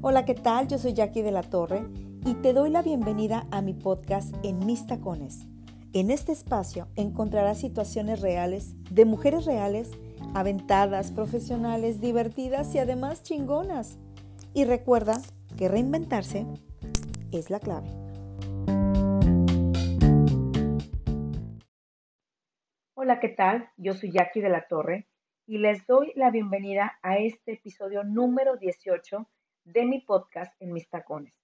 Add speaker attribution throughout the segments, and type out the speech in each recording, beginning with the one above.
Speaker 1: Hola, ¿qué tal? Yo soy Jackie de la Torre y te doy la bienvenida a mi podcast En Mis Tacones. En este espacio encontrarás situaciones reales de mujeres reales, aventadas, profesionales, divertidas y además chingonas. Y recuerda que reinventarse es la clave. Hola, ¿qué tal? Yo soy Jackie de la Torre y les doy la bienvenida a este episodio número 18 de mi podcast en mis tacones.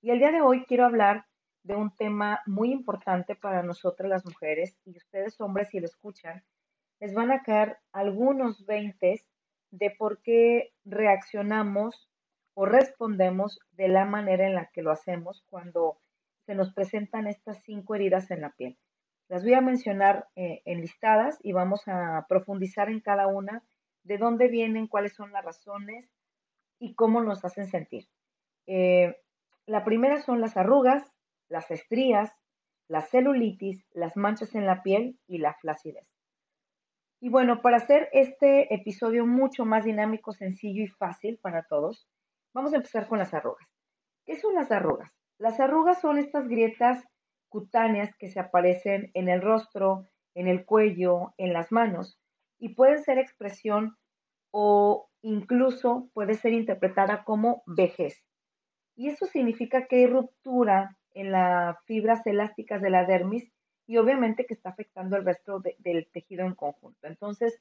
Speaker 1: Y el día de hoy quiero hablar de un tema muy importante para nosotras las mujeres y ustedes hombres si lo escuchan, les van a caer algunos veintes de por qué reaccionamos o respondemos de la manera en la que lo hacemos cuando se nos presentan estas cinco heridas en la piel. Las voy a mencionar eh, enlistadas y vamos a profundizar en cada una, de dónde vienen, cuáles son las razones y cómo nos hacen sentir. Eh, la primera son las arrugas, las estrías, la celulitis, las manchas en la piel y la flacidez. Y bueno, para hacer este episodio mucho más dinámico, sencillo y fácil para todos, vamos a empezar con las arrugas. ¿Qué son las arrugas? Las arrugas son estas grietas cutáneas que se aparecen en el rostro, en el cuello, en las manos y pueden ser expresión o incluso puede ser interpretada como vejez. Y eso significa que hay ruptura en las fibras elásticas de la dermis y obviamente que está afectando el resto del tejido en conjunto. Entonces,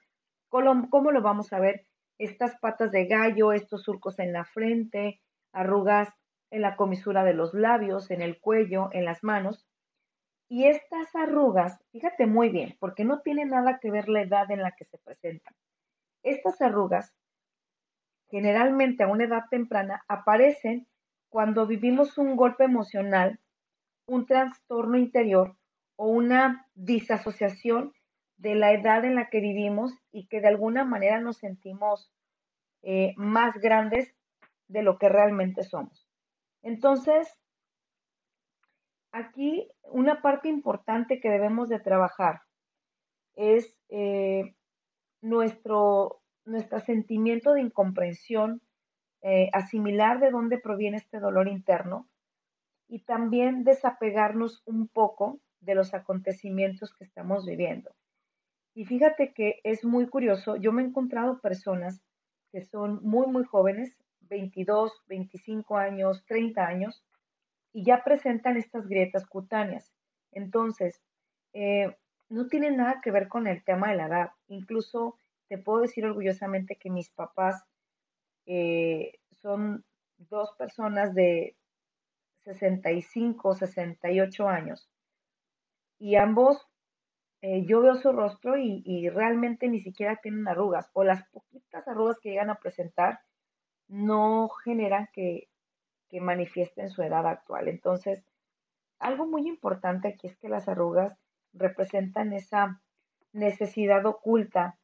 Speaker 1: ¿cómo, ¿cómo, lo vamos a ver? Estas patas de gallo, estos surcos en la frente, arrugas en la comisura de los labios, en el cuello, en las manos. Y estas arrugas, fíjate muy bien, porque no tiene nada que ver la edad en la que se presentan. Estas arrugas, generalmente a una edad temprana, aparecen cuando vivimos un golpe emocional, un trastorno interior o una disasociación de la edad en la que vivimos y que de alguna manera nos sentimos eh, más grandes de lo que realmente somos. Entonces, aquí una parte importante que debemos de trabajar es eh, nuestro, nuestro sentimiento de incomprensión, eh, asimilar de dónde proviene este dolor interno y también desapegarnos un poco de los acontecimientos que estamos viviendo. Y fíjate que es muy curioso, yo me he encontrado personas que son muy, muy jóvenes, 22, 25 años, 30 años, y ya presentan estas grietas cutáneas. Entonces, eh, no tiene nada que ver con el tema de la edad. Incluso te puedo decir orgullosamente que mis papás eh, son dos personas de 65, 68 años. Y ambos, eh, yo veo su rostro y, realmente ni siquiera tienen arrugas. O las poquitas arrugas que llegan a presentar no generan que, que manifiesten su edad actual. Entonces, algo muy importante aquí es que las arrugas representan esa necesidad oculta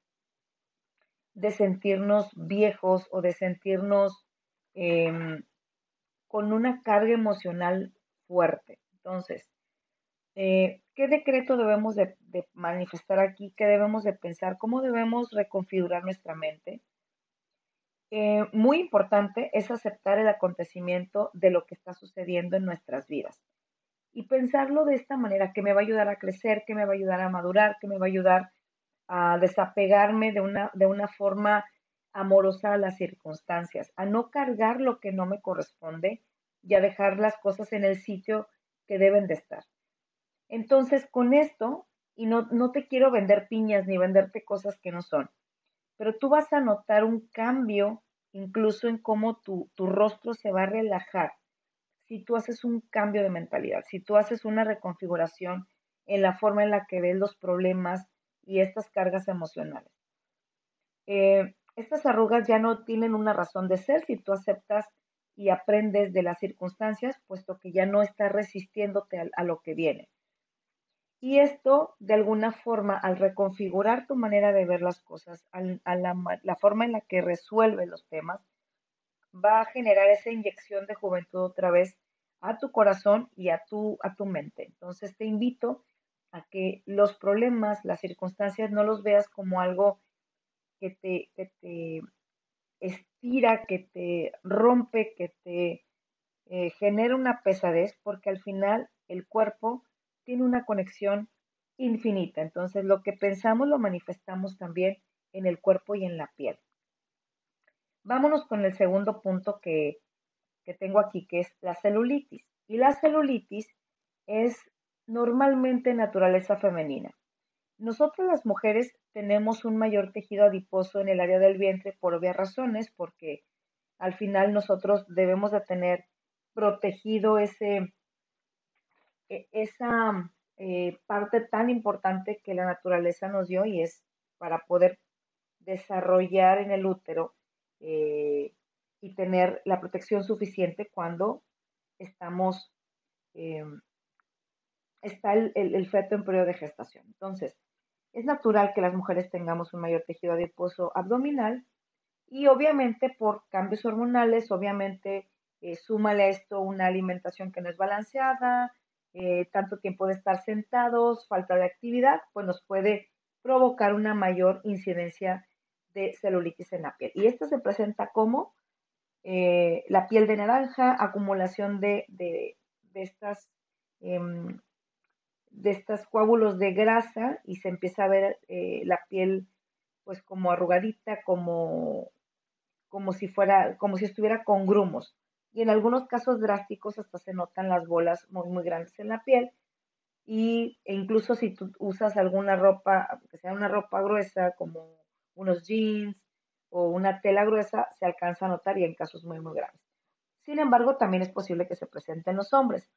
Speaker 1: de sentirnos viejos o de sentirnos em, con una carga emocional fuerte. Entonces, eh, ¿qué decreto debemos de, manifestar aquí? ¿Qué debemos de pensar? ¿Cómo debemos reconfigurar nuestra mente? Eh, muy importante es aceptar el acontecimiento de lo que está sucediendo en nuestras vidas y pensarlo de esta manera, que me va a ayudar a crecer, que me va a ayudar a madurar, que me va a ayudar a desapegarme de una, de una forma amorosa a las circunstancias, a no cargar lo que no me corresponde y a dejar las cosas en el sitio que deben de estar. Entonces, con esto, y no, no te quiero vender piñas ni venderte cosas que no son, pero tú vas a notar un cambio incluso en cómo tu, tu rostro se va a relajar si tú haces un cambio de mentalidad, si tú haces una reconfiguración en la forma en la que ves los problemas y estas cargas emocionales. Eh, estas arrugas ya no tienen una razón de ser si tú aceptas y aprendes de las circunstancias, puesto que ya no estás resistiéndote a, lo que viene. Y esto, de alguna forma, al reconfigurar tu manera de ver las cosas, a la, la forma en la que resuelves los temas, va a generar esa inyección de juventud otra vez a tu corazón y a tu, a tu mente. Entonces te invito a que los problemas, las circunstancias, no los veas como algo que te, estira, que te rompe, que te eh, genera una pesadez, porque al final el cuerpo tiene una conexión infinita. Entonces, lo que pensamos lo manifestamos también en el cuerpo y en la piel. Vámonos con el segundo punto que, que tengo aquí, que es la celulitis. Y la celulitis es normalmente naturaleza femenina. Nosotros las mujeres tenemos un mayor tejido adiposo en el área del vientre por obvias razones, porque al final nosotros debemos de tener protegido ese, e, esa eh, parte tan importante que la naturaleza nos dio y es para poder desarrollar en el útero eh, y tener la protección suficiente cuando estamos, eh, está el, el, feto en periodo de gestación. Entonces, es natural que las mujeres tengamos un mayor tejido adiposo abdominal y obviamente por cambios hormonales, obviamente eh, súmale a esto una alimentación que no es balanceada, eh, tanto tiempo de estar sentados, falta de actividad, pues nos puede provocar una mayor incidencia de celulitis en la piel. Y esto se presenta como eh, la piel de naranja, acumulación de, de, estas, em, de estos coágulos de grasa y se empieza a ver eh, la piel pues como arrugadita, como, como si fuera, como si estuviera con grumos. Y en algunos casos drásticos hasta se notan las bolas muy, muy grandes en la piel. Y, e incluso si tú usas alguna ropa, que sea una ropa gruesa, como unos jeans o una tela gruesa, se alcanza a notar y en casos muy, muy graves. Sin embargo, también es posible que se presente en los hombres.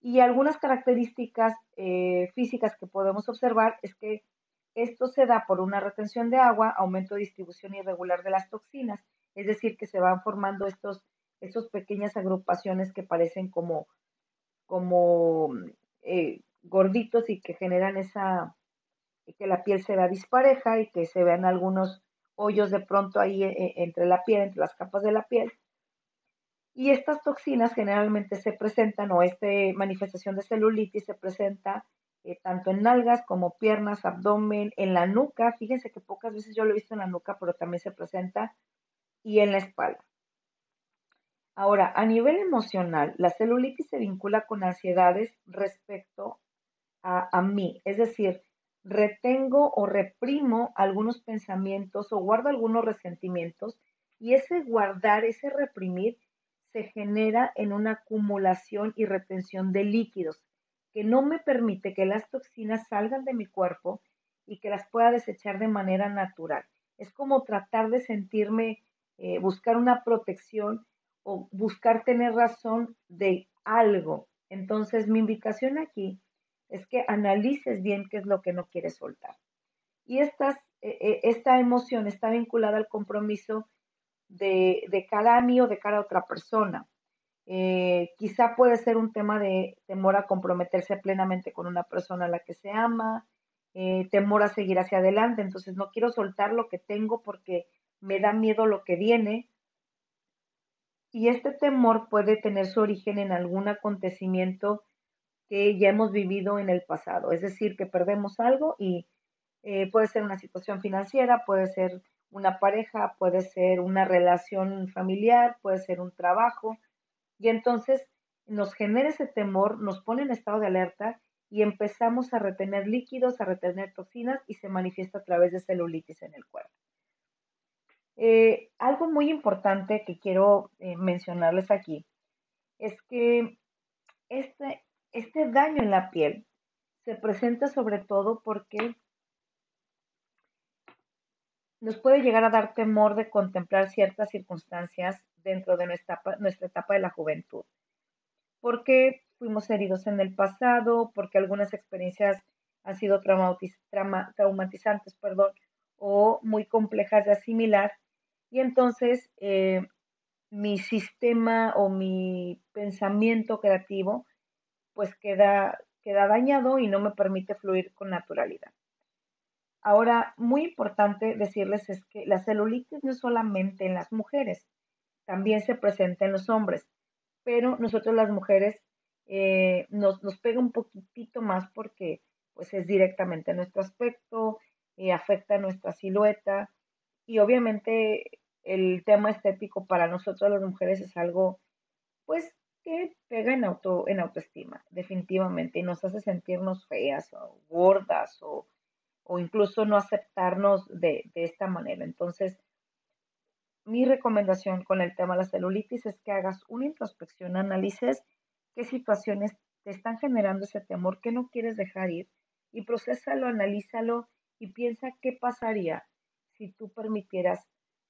Speaker 1: Y algunas características eh, físicas que podemos observar es que esto se da por una retención de agua, aumento de distribución irregular de las toxinas, es decir, que se van formando estos, estos pequeñas agrupaciones que parecen como, como eh, gorditos y que generan esa, que la piel se vea dispareja y que se vean algunos hoyos de pronto ahí eh, entre la piel, entre las capas de la piel. Y estas toxinas generalmente se presentan, o esta manifestación de celulitis se presenta eh, tanto en nalgas como piernas, abdomen, en la nuca. Fíjense que pocas veces yo lo he visto en la nuca, pero también se presenta y en la espalda. Ahora, a nivel emocional, la celulitis se vincula con ansiedades respecto a, a mí, es decir, retengo o reprimo algunos pensamientos o guardo algunos resentimientos y ese guardar, ese reprimir se genera en una acumulación y retención de líquidos que no me permite que las toxinas salgan de mi cuerpo y que las pueda desechar de manera natural. Es como tratar de sentirme, eh, buscar una protección o buscar tener razón de algo. Entonces, mi invitación aquí es que analices bien qué es lo que no quieres soltar. Y estas, eh, eh, esta emoción está vinculada al compromiso de, de, cara a mí o de cara a otra persona. Eh, quizá puede ser un tema de temor a comprometerse plenamente con una persona a la que se ama, temor a seguir hacia adelante, entonces no quiero soltar lo que tengo porque me da miedo lo que viene. Y este temor puede tener su origen en algún acontecimiento que ya hemos vivido en el pasado. Es decir, que perdemos algo y eh, puede ser una situación financiera, puede ser una pareja, puede ser una relación familiar, puede ser un trabajo. Y entonces nos genera ese temor, nos pone en estado de alerta y empezamos a retener líquidos, a retener toxinas y se manifiesta a través de celulitis en el cuerpo. Eh, algo muy importante que quiero eh, mencionarles aquí es que este, este daño en la piel se presenta sobre todo porque nos puede llegar a dar temor de contemplar ciertas circunstancias dentro de nuestra, etapa de la juventud. Porque fuimos heridos en el pasado, porque algunas experiencias han sido traumatizantes perdón, o muy complejas de asimilar. Y entonces eh, mi sistema o mi pensamiento creativo pues queda dañado y no me permite fluir con naturalidad. Ahora, muy importante decirles es que la celulitis no es solamente en las mujeres, también se presenta en los hombres, pero nosotros las mujeres eh, nos, nos, pega un poquitito más porque pues es directamente nuestro aspecto, eh, afecta nuestra silueta y obviamente el tema estético para nosotros las mujeres es algo, pues, que pega en, auto, en autoestima, definitivamente, y nos hace sentirnos feas o gordas o, o incluso no aceptarnos de, esta manera. Entonces, mi recomendación con el tema de la celulitis es que hagas una introspección, analices qué situaciones te están generando ese temor que no quieres dejar ir y procésalo, analízalo y piensa qué pasaría si tú permitieras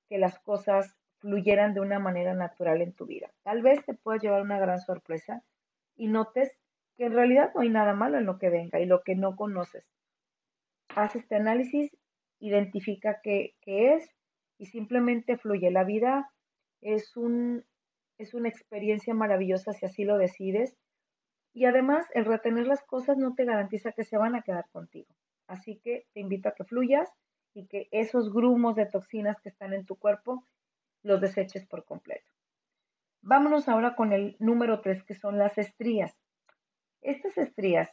Speaker 1: que las cosas fluyeran de una manera natural en tu vida. Tal vez te pueda llevar una gran sorpresa y notes que en realidad no hay nada malo en lo que venga y lo que no conoces. Haz este análisis, identifica qué, qué es y simplemente fluye. La vida es, un, es una experiencia maravillosa si así lo decides. Y además, el retener las cosas no te garantiza que se van a quedar contigo. Así que te invito a que fluyas y que esos grumos de toxinas que están en tu cuerpo los deseches por completo. Vámonos ahora con el número 3, que son las estrías. Estas estrías,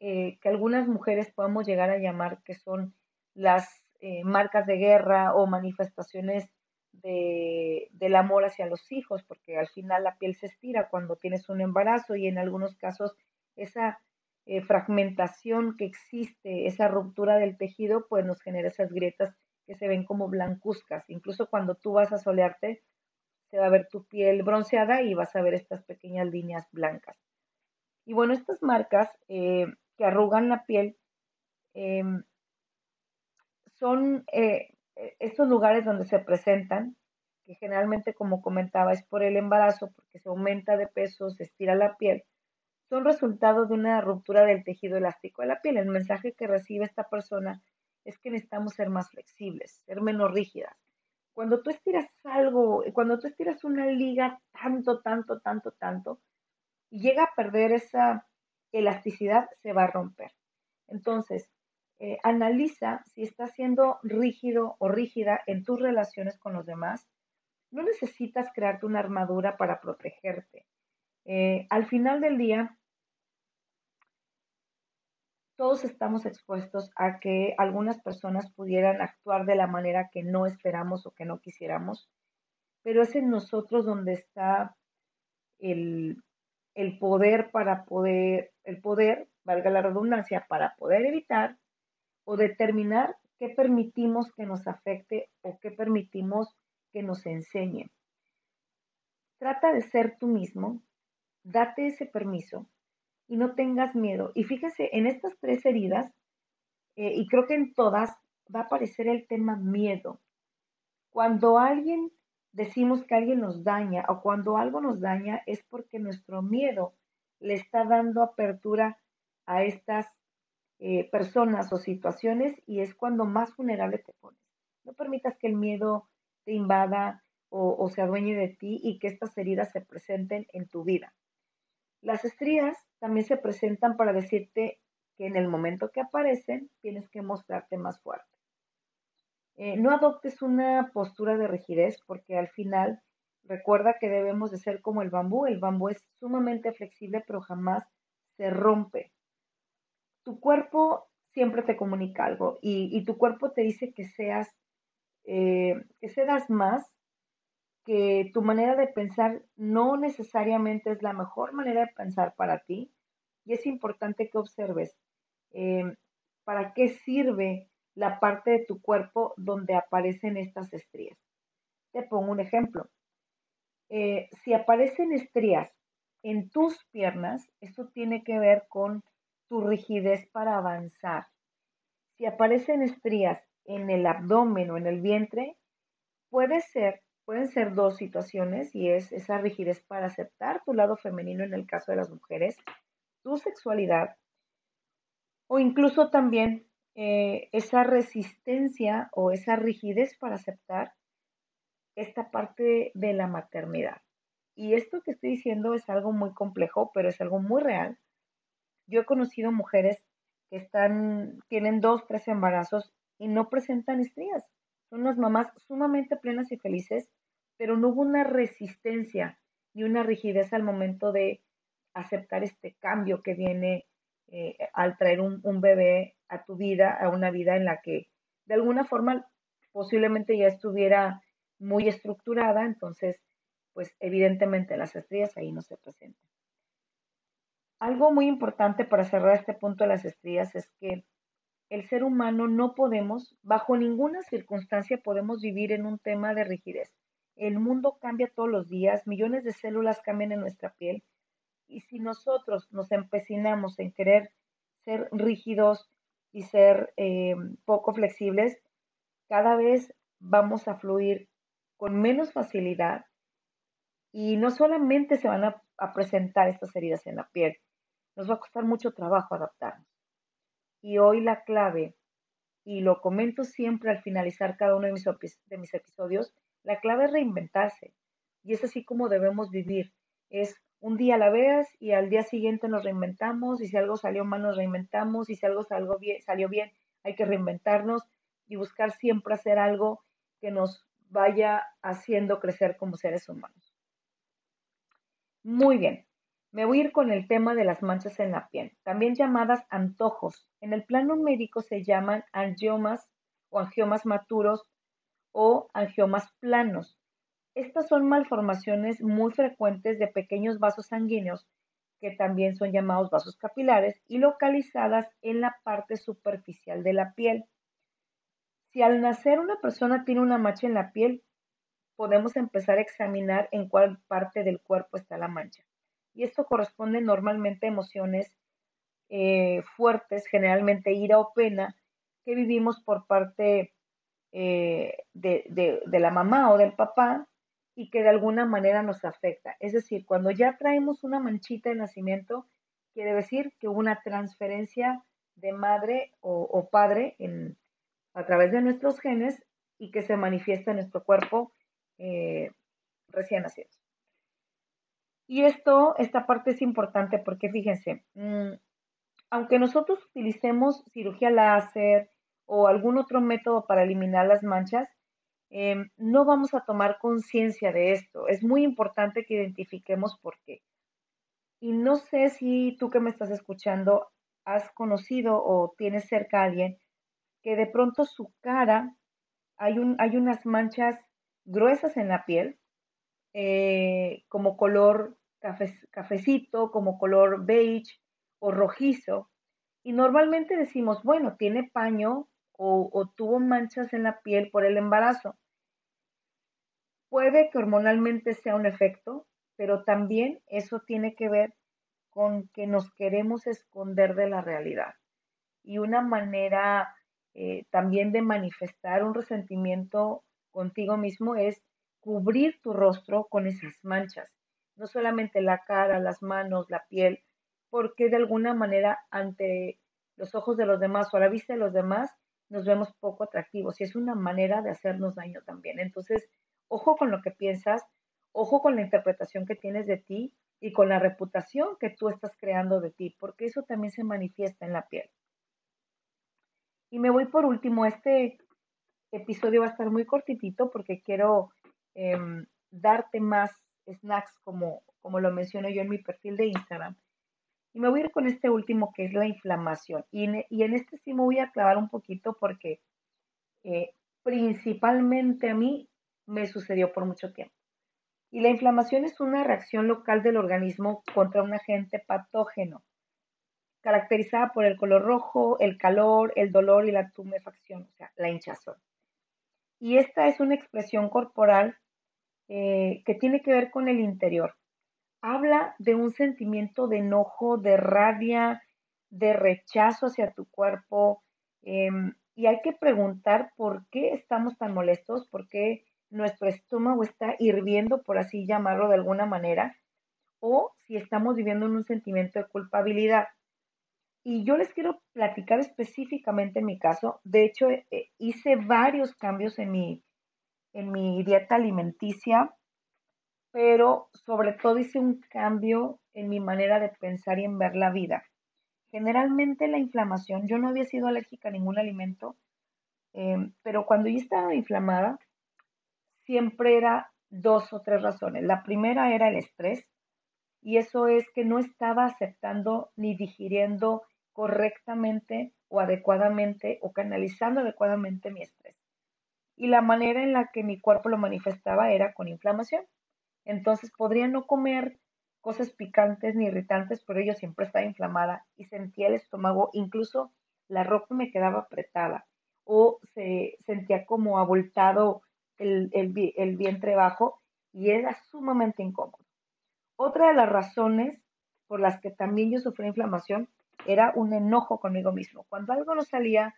Speaker 1: eh, que algunas mujeres podemos llegar a llamar que son las eh, marcas de guerra o manifestaciones de, del amor hacia los hijos, porque al final la piel se estira cuando tienes un embarazo y en algunos casos esa eh, fragmentación que existe, esa ruptura del tejido, pues nos genera esas grietas que se ven como blancuzcas. Incluso cuando tú vas a solearte, se va a ver tu piel bronceada y vas a ver estas pequeñas líneas blancas. Y bueno, estas marcas que arrugan la piel em, son eh, estos lugares donde se presentan, que generalmente, como comentaba, es por el embarazo, porque se aumenta de peso, se estira la piel, son resultado de una ruptura del tejido elástico de la piel. El mensaje que recibe esta persona es que necesitamos ser más flexibles, ser menos rígidas. Cuando tú estiras algo, cuando tú estiras una liga tanto, tanto, tanto, tanto, y llega a perder esa elasticidad, se va a romper. Entonces, eh, analiza si estás siendo rígido o rígida en tus relaciones con los demás. No necesitas crearte una armadura para protegerte. Eh, al final del día, todos estamos expuestos a que algunas personas pudieran actuar de la manera que no esperamos o que no quisiéramos, pero es en nosotros donde está el, el poder para poder, el poder, valga la redundancia, para poder evitar o determinar qué permitimos que nos afecte o qué permitimos que nos enseñe. Trata de ser tú mismo, date ese permiso y no tengas miedo. Y fíjese, en estas tres heridas, eh, y creo que en todas, va a aparecer el tema miedo. Cuando alguien decimos que alguien nos daña o cuando algo nos daña es porque nuestro miedo le está dando apertura a estas eh, personas o situaciones y es cuando más vulnerable te pones. No permitas que el miedo te invada o, o se adueñe de ti y que estas heridas se presenten en tu vida. Las estrías también se presentan para decirte que en el momento que aparecen tienes que mostrarte más fuerte. Eh, no adoptes una postura de rigidez porque al final recuerda que debemos de ser como el bambú. El bambú es sumamente flexible pero jamás se rompe tu cuerpo siempre te comunica algo y, tu cuerpo te dice que seas, eh, que cedas más, que tu manera de pensar no necesariamente es la mejor manera de pensar para ti y es importante que observes eh, para qué sirve la parte de tu cuerpo donde aparecen estas estrías. Te pongo un ejemplo. Eh, si aparecen estrías en tus piernas, eso tiene que ver con tu rigidez para avanzar. Si aparecen estrías en el abdomen o en el vientre, puede ser, pueden ser dos situaciones y es esa rigidez para aceptar tu lado femenino en el caso de las mujeres, tu sexualidad o incluso también eh, esa resistencia o esa rigidez para aceptar esta parte de la maternidad. Y esto que estoy diciendo es algo muy complejo, pero es algo muy real yo he conocido mujeres que están, tienen dos, tres embarazos y no presentan estrías. Son unas mamás sumamente plenas y felices, pero no hubo una resistencia ni una rigidez al momento de aceptar este cambio que viene eh, al traer un, un, bebé a tu vida, a una vida en la que de alguna forma posiblemente ya estuviera muy estructurada, entonces, pues evidentemente las estrías ahí no se presentan. Algo muy importante para cerrar este punto de las estrías es que el ser humano no podemos, bajo ninguna circunstancia podemos vivir en un tema de rigidez. El mundo cambia todos los días, millones de células cambian en nuestra piel y si nosotros nos empecinamos en querer ser rígidos y ser eh, poco flexibles, cada vez vamos a fluir con menos facilidad y no solamente se van a, presentar estas heridas en la piel, nos va a costar mucho trabajo adaptarnos. Y hoy la clave, y lo comento siempre al finalizar cada uno de mis, de mis episodios, la clave es reinventarse. Y es así como debemos vivir. Es un día la veas y al día siguiente nos reinventamos y si algo salió mal nos reinventamos y si algo salió bien hay que reinventarnos y buscar siempre hacer algo que nos vaya haciendo crecer como seres humanos. Muy bien, me voy a ir con el tema de las manchas en la piel, también llamadas antojos. En el plano médico se llaman angiomas o angiomas maturos o angiomas planos. Estas son malformaciones muy frecuentes de pequeños vasos sanguíneos, que también son llamados vasos capilares, y localizadas en la parte superficial de la piel. Si al nacer una persona tiene una mancha en la piel, podemos empezar a examinar en cuál parte del cuerpo está la mancha y esto corresponde normalmente a emociones eh, fuertes, generalmente ira o pena, que vivimos por parte eh, de, de, la mamá o del papá y que de alguna manera nos afecta. Es decir, cuando ya traemos una manchita de nacimiento, quiere decir que una transferencia de madre o, padre en, a través de nuestros genes y que se manifiesta en nuestro cuerpo eh, recién nacido. Y esto, esta parte es importante porque fíjense, mm, aunque nosotros utilicemos cirugía láser o algún otro método para eliminar las manchas, em, no vamos a tomar conciencia de esto. Es muy importante que identifiquemos por qué. Y no sé si tú que me estás escuchando has conocido o tienes cerca a alguien que de pronto su cara hay, un, hay unas manchas gruesas en la piel, eh, como color cafecito, como color beige o rojizo. Y normalmente decimos, bueno, tiene paño o, o tuvo manchas en la piel por el embarazo. Puede que hormonalmente sea un efecto, pero también eso tiene que ver con que nos queremos esconder de la realidad. Y una manera eh, también de manifestar un resentimiento contigo mismo es cubrir tu rostro con esas manchas no solamente la cara, las manos, la piel, porque de alguna manera ante los ojos de los demás o a la vista de los demás nos vemos poco atractivos y es una manera de hacernos daño también. Entonces, ojo con lo que piensas, ojo con la interpretación que tienes de ti y con la reputación que tú estás creando de ti, porque eso también se manifiesta en la piel. Y me voy por último, este episodio va a estar muy cortitito porque quiero em, darte más snacks como, como lo menciono yo en mi perfil de Instagram. Y me voy a ir con este último que es la inflamación. Y en, y en este sí me voy a clavar un poquito porque eh, principalmente a mí me sucedió por mucho tiempo. Y la inflamación es una reacción local del organismo contra un agente patógeno, caracterizada por el color rojo, el calor, el dolor y la tumefacción, o sea, la hinchazón. Y esta es una expresión corporal eh, que tiene que ver con el interior. Habla de un sentimiento de enojo, de rabia, de rechazo hacia tu cuerpo. Em, y hay que preguntar por qué estamos tan molestos, por qué nuestro estómago está hirviendo, por así llamarlo de alguna manera, o si estamos viviendo en un sentimiento de culpabilidad. Y yo les quiero platicar específicamente en mi caso. De hecho, eh, hice varios cambios en mi, en mi dieta alimenticia, pero sobre todo hice un cambio en mi manera de pensar y en ver la vida. Generalmente la inflamación, yo no había sido alérgica a ningún alimento, em, pero cuando yo estaba inflamada, siempre era dos o tres razones. La primera era el estrés, y eso es que no estaba aceptando ni digiriendo correctamente o adecuadamente o canalizando adecuadamente mi estrés y la manera en la que mi cuerpo lo manifestaba era con inflamación. Entonces podría no comer cosas picantes ni irritantes, pero yo siempre estaba inflamada y sentía el estómago, incluso la ropa me quedaba apretada o se sentía como abultado el, el vientre bajo y era sumamente incómodo. Otra de las razones por las que también yo sufrí inflamación era un enojo conmigo mismo. Cuando algo no salía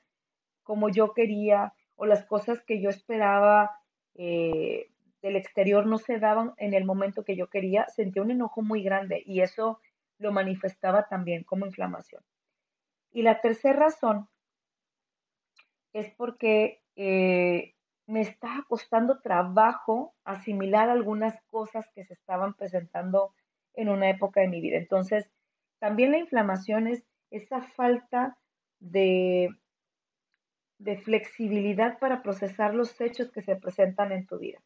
Speaker 1: como yo quería o las cosas que yo esperaba eh, del exterior no se daban en el momento que yo quería, sentía un enojo muy grande y eso lo manifestaba también como inflamación. Y la tercera razón es porque eh, me estaba costando trabajo asimilar algunas cosas que se estaban presentando en una época de mi vida. Entonces, también la inflamación es esa falta de, de flexibilidad para procesar los hechos que se presentan en tu vida.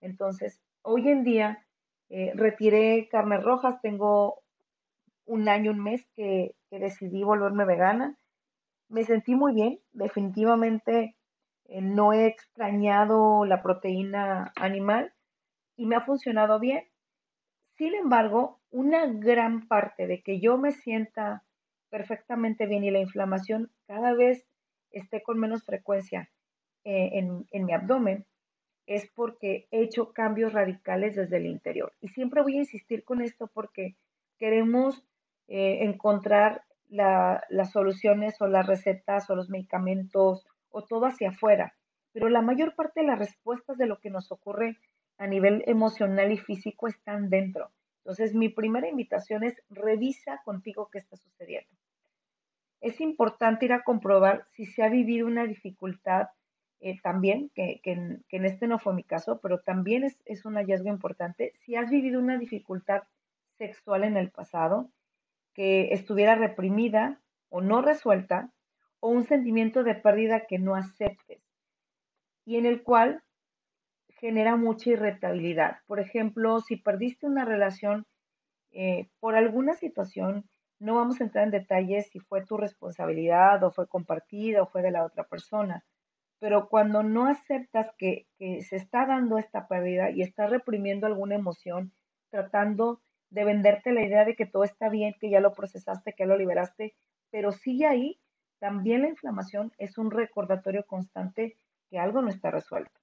Speaker 1: Entonces, hoy en día eh, retiré carnes rojas, tengo un año, un mes que, decidí volverme vegana. Me sentí muy bien, definitivamente eh, no he extrañado la proteína animal y me ha funcionado bien. Sin embargo, una gran parte de que yo me sienta perfectamente bien y la inflamación cada vez esté con menos frecuencia eh, en, mi abdomen es porque he hecho cambios radicales desde el interior. Y siempre voy a insistir con esto porque queremos eh, encontrar las soluciones o las recetas o los medicamentos o todo hacia afuera. Pero la mayor parte de las respuestas de lo que nos ocurre a nivel emocional y físico están dentro. Entonces, mi primera invitación es revisa contigo qué está sucediendo. Es importante ir a comprobar si se ha vivido una dificultad eh, también, que, en, este no fue mi caso, pero también es, es un hallazgo importante, si has vivido una dificultad sexual en el pasado, que estuviera reprimida o no resuelta, o un sentimiento de pérdida que no aceptes, y en el cual genera mucha irritabilidad. Por ejemplo, si perdiste una relación eh, por alguna situación, no vamos a entrar en detalles si fue tu responsabilidad o fue compartida o fue de la otra persona, pero cuando no aceptas que, que se está dando esta pérdida y estás reprimiendo alguna emoción, tratando de venderte la idea de que todo está bien, que ya lo procesaste, que ya lo liberaste, pero sigue ahí, también la inflamación es un recordatorio constante que algo no está resuelto.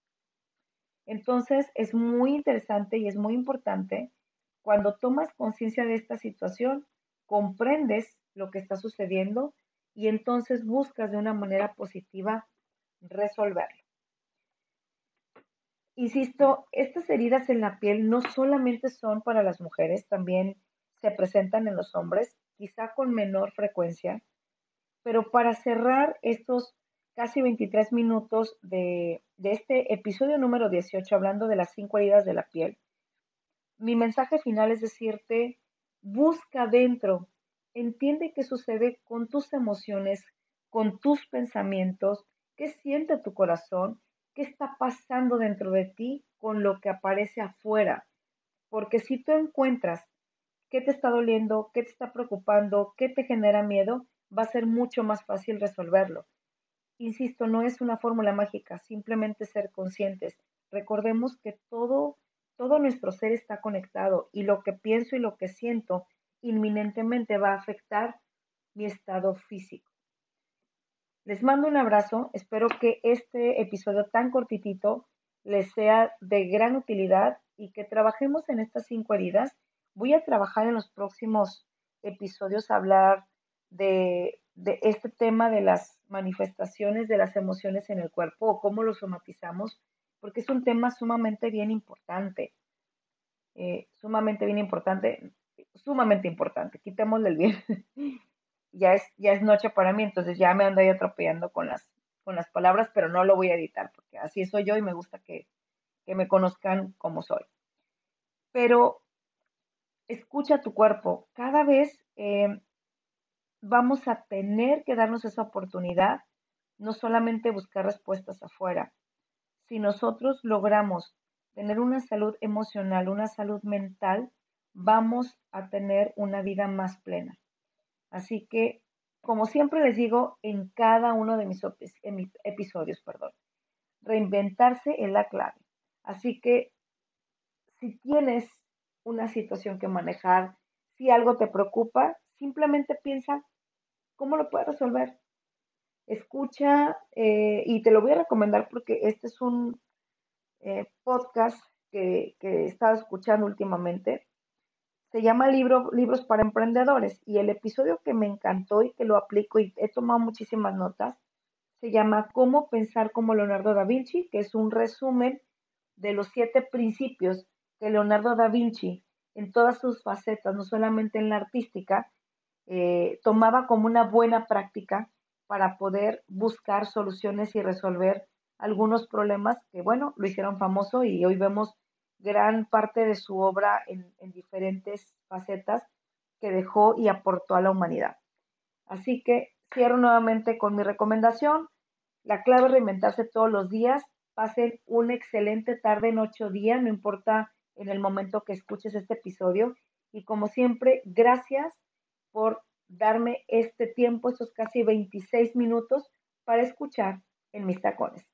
Speaker 1: Entonces, es muy interesante y es muy importante cuando tomas conciencia de esta situación, comprendes lo que está sucediendo y entonces buscas de una manera positiva resolverlo. Insisto, estas heridas en la piel no solamente son para las mujeres, también se presentan en los hombres, quizá con menor frecuencia, pero para cerrar estos casi 23 minutos de, este episodio número 18, hablando de las cinco heridas de la piel, mi mensaje final es decirte, busca dentro, entiende qué sucede con tus emociones, con tus pensamientos, qué siente tu corazón, qué está pasando dentro de ti con lo que aparece afuera. Porque si tú encuentras qué te está doliendo, qué te está preocupando, qué te genera miedo, va a ser mucho más fácil resolverlo. Insisto, no es una fórmula mágica, simplemente ser conscientes. Recordemos que todo, todo nuestro ser está conectado y lo que pienso y lo que siento inminentemente va a afectar mi estado físico. Les mando un abrazo, espero que este episodio tan cortitito les sea de gran utilidad y que trabajemos en estas cinco heridas. Voy a trabajar en los próximos episodios a hablar de, de este tema de las manifestaciones de las emociones en el cuerpo o cómo lo somatizamos, porque es un tema sumamente bien importante, eh, sumamente bien importante, sumamente importante, quitémosle el bien. ya, es, ya es noche para mí, entonces ya me ando ahí atropellando con las, con las palabras, pero no lo voy a editar, porque así soy yo y me gusta que, que me conozcan como soy. Pero escucha tu cuerpo. Cada vez eh, vamos a tener que darnos esa oportunidad, no solamente buscar respuestas afuera. Si nosotros logramos tener una salud emocional, una salud mental, vamos a tener una vida más plena. Así que, como siempre les digo en cada uno de mis, episodios, perdón, reinventarse es la clave. Así que si tienes una situación que manejar, si algo te preocupa, simplemente piensa cómo lo puedes resolver. Escucha, eh, y te lo voy a recomendar porque este es un eh, podcast que, que, he estado escuchando últimamente. Se llama Libro, Libros para Emprendedores y el episodio que me encantó y que lo aplico y he tomado muchísimas notas se llama Cómo pensar como Leonardo da Vinci, que es un resumen de los siete principios que Leonardo da Vinci, en todas sus facetas, no solamente en la artística, eh, tomaba como una buena práctica para poder buscar soluciones y resolver algunos problemas que, bueno, lo hicieron famoso y hoy vemos gran parte de su obra en, en diferentes facetas que dejó y aportó a la humanidad. Así que cierro nuevamente con mi recomendación. La clave es reinventarse todos los días. Pasen una excelente tarde, noche o día, no importa en el momento que escuches este episodio. Y como siempre, gracias por darme este tiempo, esos casi 26 minutos, para escuchar en mis tacones.